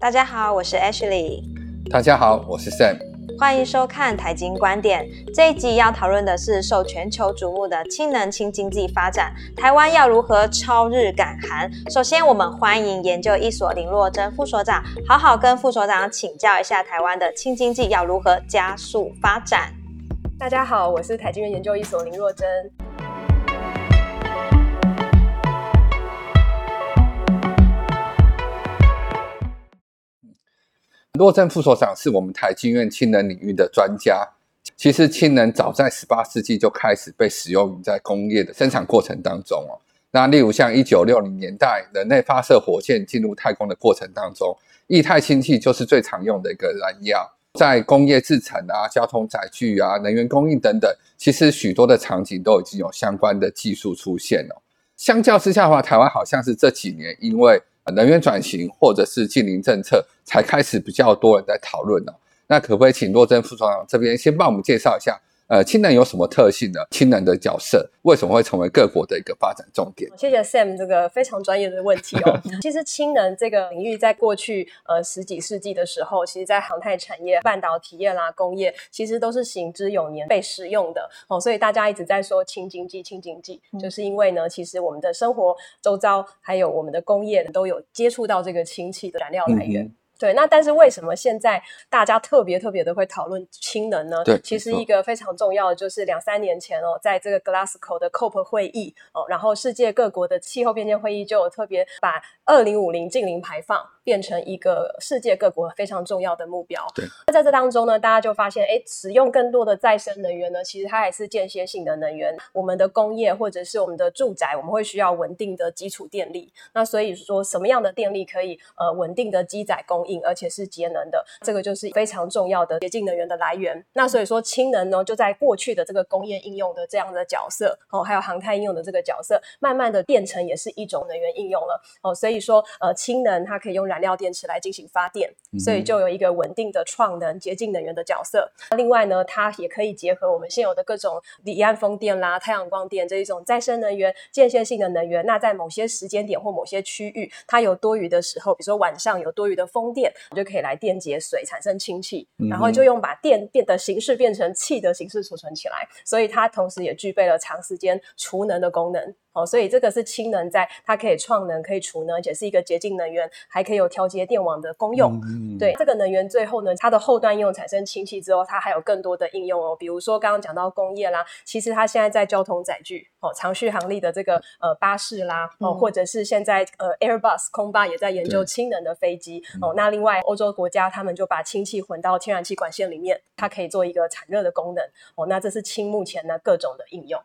大家好，我是 Ashley。大家好，我是 Sam。欢迎收看台经观点。这一集要讨论的是受全球瞩目的氢能氢经济发展，台湾要如何超日赶韩？首先，我们欢迎研究一所林若珍副所长，好好跟副所长请教一下台湾的氢经济要如何加速发展。大家好，我是台经院研究一所林若珍。洛正副所长是我们台经院氢能领域的专家。其实氢能早在十八世纪就开始被使用在工业的生产过程当中哦。那例如像一九六零年代，人类发射火箭进入太空的过程当中，液态氢气就是最常用的一个燃料。在工业制成啊、交通载具啊、能源供应等等，其实许多的场景都已经有相关的技术出现了。相较之下的话，台湾好像是这几年因为能源转型或者是近邻政策，才开始比较多人在讨论呢。那可不可以请洛珍副所长这边先帮我们介绍一下？呃，氢能有什么特性呢？氢能的角色为什么会成为各国的一个发展重点？谢谢 Sam 这个非常专业的问题哦。其实氢能这个领域在过去呃十几世纪的时候，其实在航太产业、半导体业啦、工业，其实都是行之有年被使用的哦。所以大家一直在说氢经济、氢经济，就是因为呢，其实我们的生活周遭还有我们的工业都有接触到这个氢气的燃料来源。对，那但是为什么现在大家特别特别的会讨论氢能呢？对，其实一个非常重要的就是两三年前哦，在这个 Glasgow 的 COP 会议哦，然后世界各国的气候变迁会议就有特别把二零五零净零排放变成一个世界各国非常重要的目标。对，那在这当中呢，大家就发现，哎，使用更多的再生能源呢，其实它还是间歇性的能源。我们的工业或者是我们的住宅，我们会需要稳定的基础电力。那所以说，什么样的电力可以呃稳定的积载供应而且是节能的，这个就是非常重要的洁净能源的来源。那所以说，氢能呢，就在过去的这个工业应用的这样的角色哦，还有航太应用的这个角色，慢慢的变成也是一种能源应用了哦。所以说，呃，氢能它可以用燃料电池来进行发电，所以就有一个稳定的创能、洁净能源的角色。另外呢，它也可以结合我们现有的各种离岸风电啦、太阳光电这一种再生能源、间歇性的能源。那在某些时间点或某些区域，它有多余的时候，比如说晚上有多余的风电。就可以来电解水产生氢气，然后就用把电变的形式变成气的形式储存起来，所以它同时也具备了长时间储能的功能。哦，所以这个是氢能，在它可以创能、可以储能，而且是一个洁净能源，还可以有调节电网的功用。对这个能源，最后呢，它的后端应用产生氢气之后，它还有更多的应用哦。比如说刚刚讲到工业啦，其实它现在在交通载具哦，长续航力的这个呃巴士啦哦，或者是现在呃 Airbus 空巴也在研究氢能的飞机哦。那另外欧洲国家他们就把氢气混到天然气管线里面，它可以做一个产热的功能哦。那这是氢目前呢各种的应用。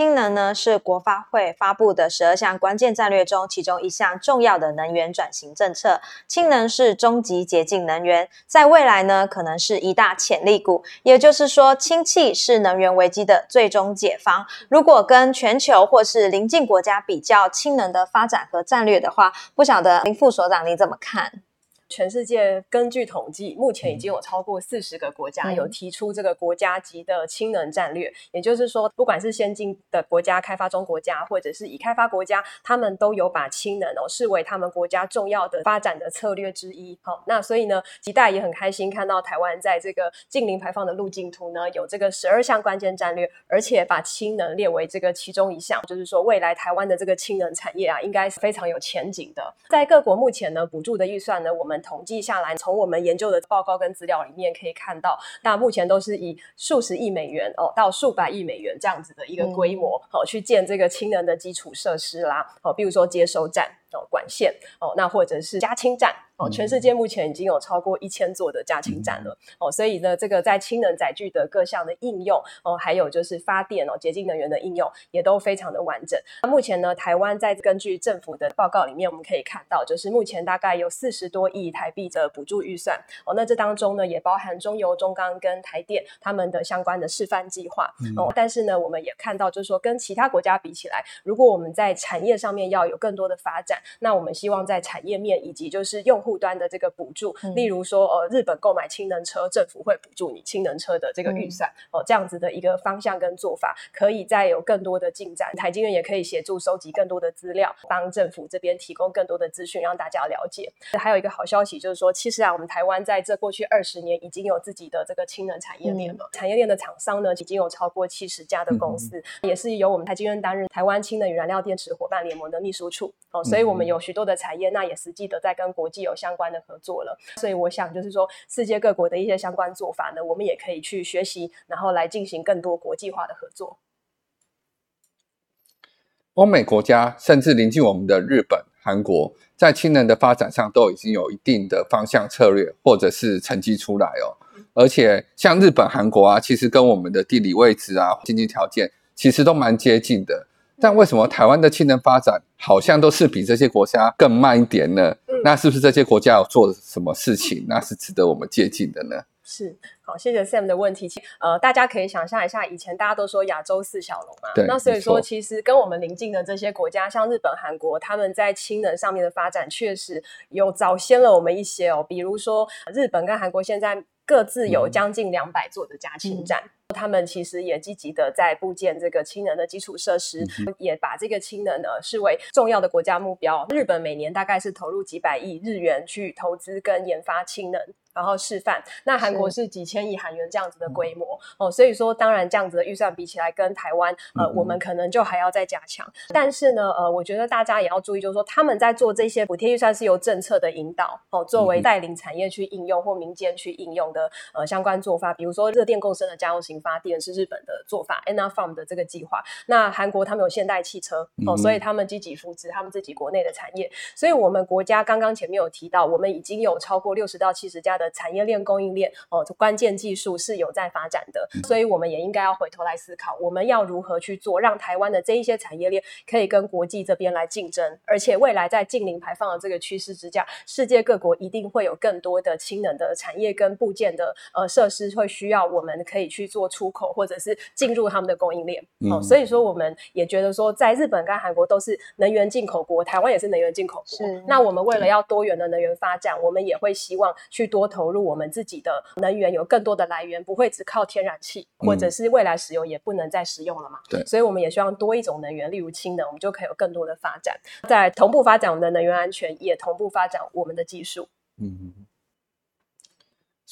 氢能呢是国发会发布的十二项关键战略中其中一项重要的能源转型政策。氢能是终极洁净能源，在未来呢可能是一大潜力股。也就是说，氢气是能源危机的最终解方。如果跟全球或是邻近国家比较氢能的发展和战略的话，不晓得林副所长你怎么看？全世界根据统计，目前已经有超过四十个国家有提出这个国家级的氢能战略。也就是说，不管是先进的国家、开发中国家，或者是已开发国家，他们都有把氢能哦视为他们国家重要的发展的策略之一。好，那所以呢，吉代也很开心看到台湾在这个近零排放的路径图呢，有这个十二项关键战略，而且把氢能列为这个其中一项。就是说，未来台湾的这个氢能产业啊，应该是非常有前景的。在各国目前呢，补助的预算呢，我们统计下来，从我们研究的报告跟资料里面可以看到，那目前都是以数十亿美元哦到数百亿美元这样子的一个规模哦去建这个氢能的基础设施啦哦，比如说接收站哦管线哦，那或者是加氢站。哦，全世界目前已经有超过一千座的加氢站了哦，所以呢，这个在氢能载具的各项的应用哦，还有就是发电哦，洁净能源的应用也都非常的完整。那目前呢，台湾在根据政府的报告里面，我们可以看到，就是目前大概有四十多亿台币的补助预算哦，那这当中呢，也包含中油、中钢跟台电他们的相关的示范计划哦。但是呢，我们也看到，就是说跟其他国家比起来，如果我们在产业上面要有更多的发展，那我们希望在产业面以及就是用户。端的这个补助，例如说呃日本购买氢能车，政府会补助你氢能车的这个预算哦，这样子的一个方向跟做法，可以再有更多的进展。台经院也可以协助收集更多的资料，帮政府这边提供更多的资讯，让大家了解。还有一个好消息就是说，其实啊，我们台湾在这过去二十年已经有自己的这个氢能产业链了。产业链的厂商呢，已经有超过七十家的公司，也是由我们台经院担任台湾氢能与燃料电池伙伴联盟的秘书处哦，所以我们有许多的产业，那也实际的在跟国际有相关的合作了。所以我想就是说，世界各国的一些相关做法呢，我们也可以去学习，然后来进行更多国际化的合作。欧美国家甚至临近我们的日本、韩国，在氢能的发展上都已经有一定的方向策略或者是成绩出来哦。而且像日本、韩国啊，其实跟我们的地理位置啊、经济条件其实都蛮接近的。但为什么台湾的氢能发展好像都是比这些国家更慢一点呢？那是不是这些国家有做什么事情，那是值得我们借鉴的呢？是好，谢谢 Sam 的问题。呃，大家可以想象一下，以前大家都说亚洲四小龙嘛，对，那所以说其实跟我们邻近的这些国家，像日本、韩国，他们在氢能上面的发展确实有早先了我们一些哦。比如说，日本跟韩国现在各自有将近两百座的加氢站。他们其实也积极的在布建这个氢能的基础设施，也把这个氢能呢视为重要的国家目标。日本每年大概是投入几百亿日元去投资跟研发氢能，然后示范。那韩国是几千亿韩元这样子的规模哦，所以说当然这样子的预算比起来跟台湾，呃，我们可能就还要再加强。但是呢，呃，我觉得大家也要注意，就是说他们在做这些补贴预算是由政策的引导哦，作为带领产业去应用或民间去应用的呃相关做法，比如说热电共生的家用型。发电是日本的做法，Anna Farm 的这个计划。那韩国他们有现代汽车哦，所以他们积极扶持他们自己国内的产业。所以，我们国家刚刚前面有提到，我们已经有超过六十到七十家的产业链供应链哦，关键技术是有在发展的。所以，我们也应该要回头来思考，我们要如何去做，让台湾的这一些产业链可以跟国际这边来竞争。而且，未来在近零排放的这个趋势之下，世界各国一定会有更多的氢能的产业跟部件的呃设施，会需要我们可以去做。出口或者是进入他们的供应链哦，所以说我们也觉得说，在日本跟韩国都是能源进口国，台湾也是能源进口国。那我们为了要多元的能源发展，我们也会希望去多投入我们自己的能源，有更多的来源，不会只靠天然气，或者是未来石油也不能再使用了嘛。对，所以我们也希望多一种能源，例如氢能，我们就可以有更多的发展，在同步发展我们的能源安全，也同步发展我们的技术。嗯。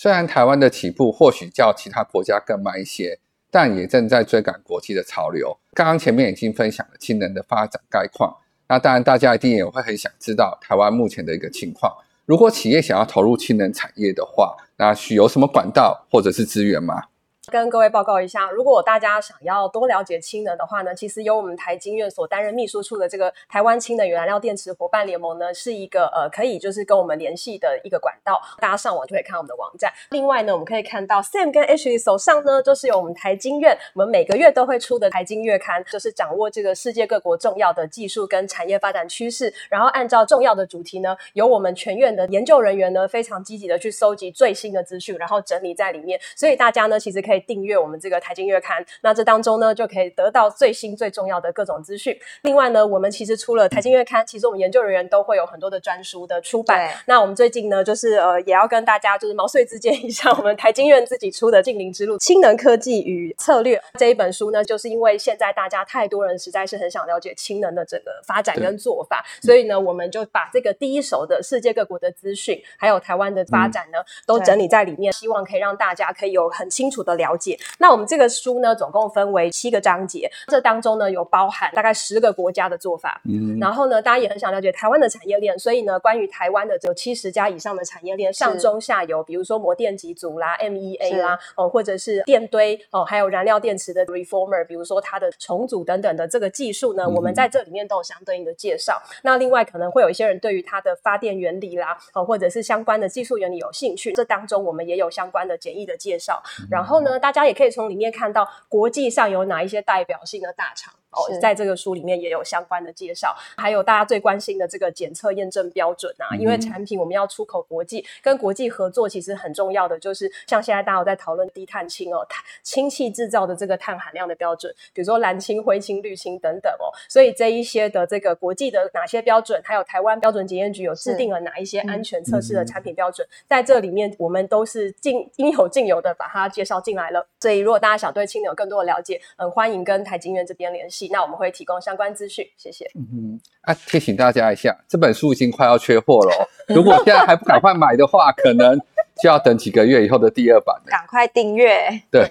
虽然台湾的起步或许较其他国家更慢一些，但也正在追赶国际的潮流。刚刚前面已经分享了氢能的发展概况，那当然大家一定也会很想知道台湾目前的一个情况。如果企业想要投入氢能产业的话，那需有什么管道或者是资源吗？跟各位报告一下，如果大家想要多了解氢能的话呢，其实由我们台经院所担任秘书处的这个台湾氢能与燃料电池伙伴联盟呢，是一个呃可以就是跟我们联系的一个管道。大家上网就可以看我们的网站。另外呢，我们可以看到 Sam 跟 H 手上呢，就是有我们台经院，我们每个月都会出的台经月刊，就是掌握这个世界各国重要的技术跟产业发展趋势，然后按照重要的主题呢，由我们全院的研究人员呢，非常积极的去收集最新的资讯，然后整理在里面。所以大家呢，其实可以。订阅我们这个财经月刊，那这当中呢就可以得到最新最重要的各种资讯。另外呢，我们其实除了财经月刊，其实我们研究人员都会有很多的专书的出版。那我们最近呢，就是呃，也要跟大家就是毛遂自荐一下，我们台经院自己出的《近邻之路：氢能科技与策略》这一本书呢，就是因为现在大家太多人实在是很想了解氢能的整个发展跟做法，所以呢，我们就把这个第一手的世界各国的资讯，还有台湾的发展呢，都整理在里面，希望可以让大家可以有很清楚的了。了解，那我们这个书呢，总共分为七个章节，这当中呢有包含大概十个国家的做法。嗯，然后呢，大家也很想了解台湾的产业链，所以呢，关于台湾的有七十家以上的产业链，上中下游，比如说模电机组啦、MEA 啦，哦，或者是电堆哦，还有燃料电池的 reformer，比如说它的重组等等的这个技术呢，我们在这里面都有相对应的介绍。那另外可能会有一些人对于它的发电原理啦，哦，或者是相关的技术原理有兴趣，这当中我们也有相关的简易的介绍。然后呢？大家也可以从里面看到国际上有哪一些代表性的大厂。哦，在这个书里面也有相关的介绍，还有大家最关心的这个检测验证标准啊，因为嗯。产品我们要出口国际，跟国际合作其实很重要的就是像现在大家有在讨论低碳氢哦，碳氢气制造的这个碳含量的标准，比如说蓝氢、灰氢、绿氢等等哦，所以这一些的这个国际的哪些标准，还有台湾标准检验局有制定了哪一些安全测试的产品标准，在这里面我们都是尽应有尽有的把它介绍进来了。所以如果大家想对氢能有更多的了解，嗯，欢迎跟台经院这边联系，那我们会提供相关资讯。谢谢。嗯啊，提醒大家一下，这本书已经快要缺货了、哦，如果现在还不赶快买的话，可能就要等几个月以后的第二版了。赶快订阅。对，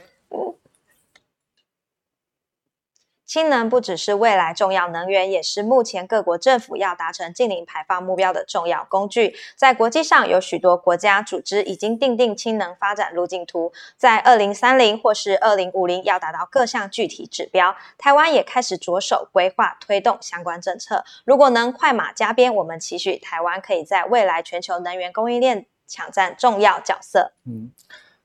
氢能不只是未来重要能源，也是目前各国政府要达成净零排放目标的重要工具。在国际上，有许多国家组织已经订定氢能发展路径图，在二零三零或是二零五零要达到各项具体指标。台湾也开始着手规划推动相关政策。如果能快马加鞭，我们期许台湾可以在未来全球能源供应链抢占重要角色。嗯，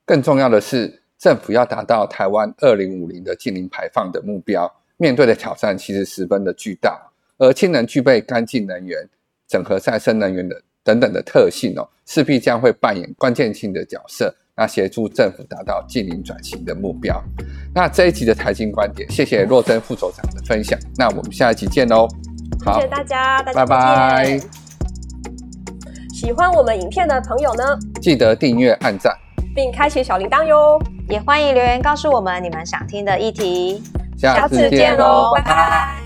更重要的是，政府要达到台湾二零五零的净零排放的目标，面对的挑战其实十分的巨大。而氢能具备干净能源、整合再生能源的等等的特性哦，势必将会扮演关键性的角色，那协助政府达到净零转型的目标。那这一集的财经观点，谢谢若珍副首长的分享。那我们下一集见喽。好谢谢，大家，大家拜拜。喜欢我们影片的朋友呢，记得订阅、按赞，并开启小铃铛哟。也欢迎留言告诉我们你们想听的议题。下次见喽，拜拜。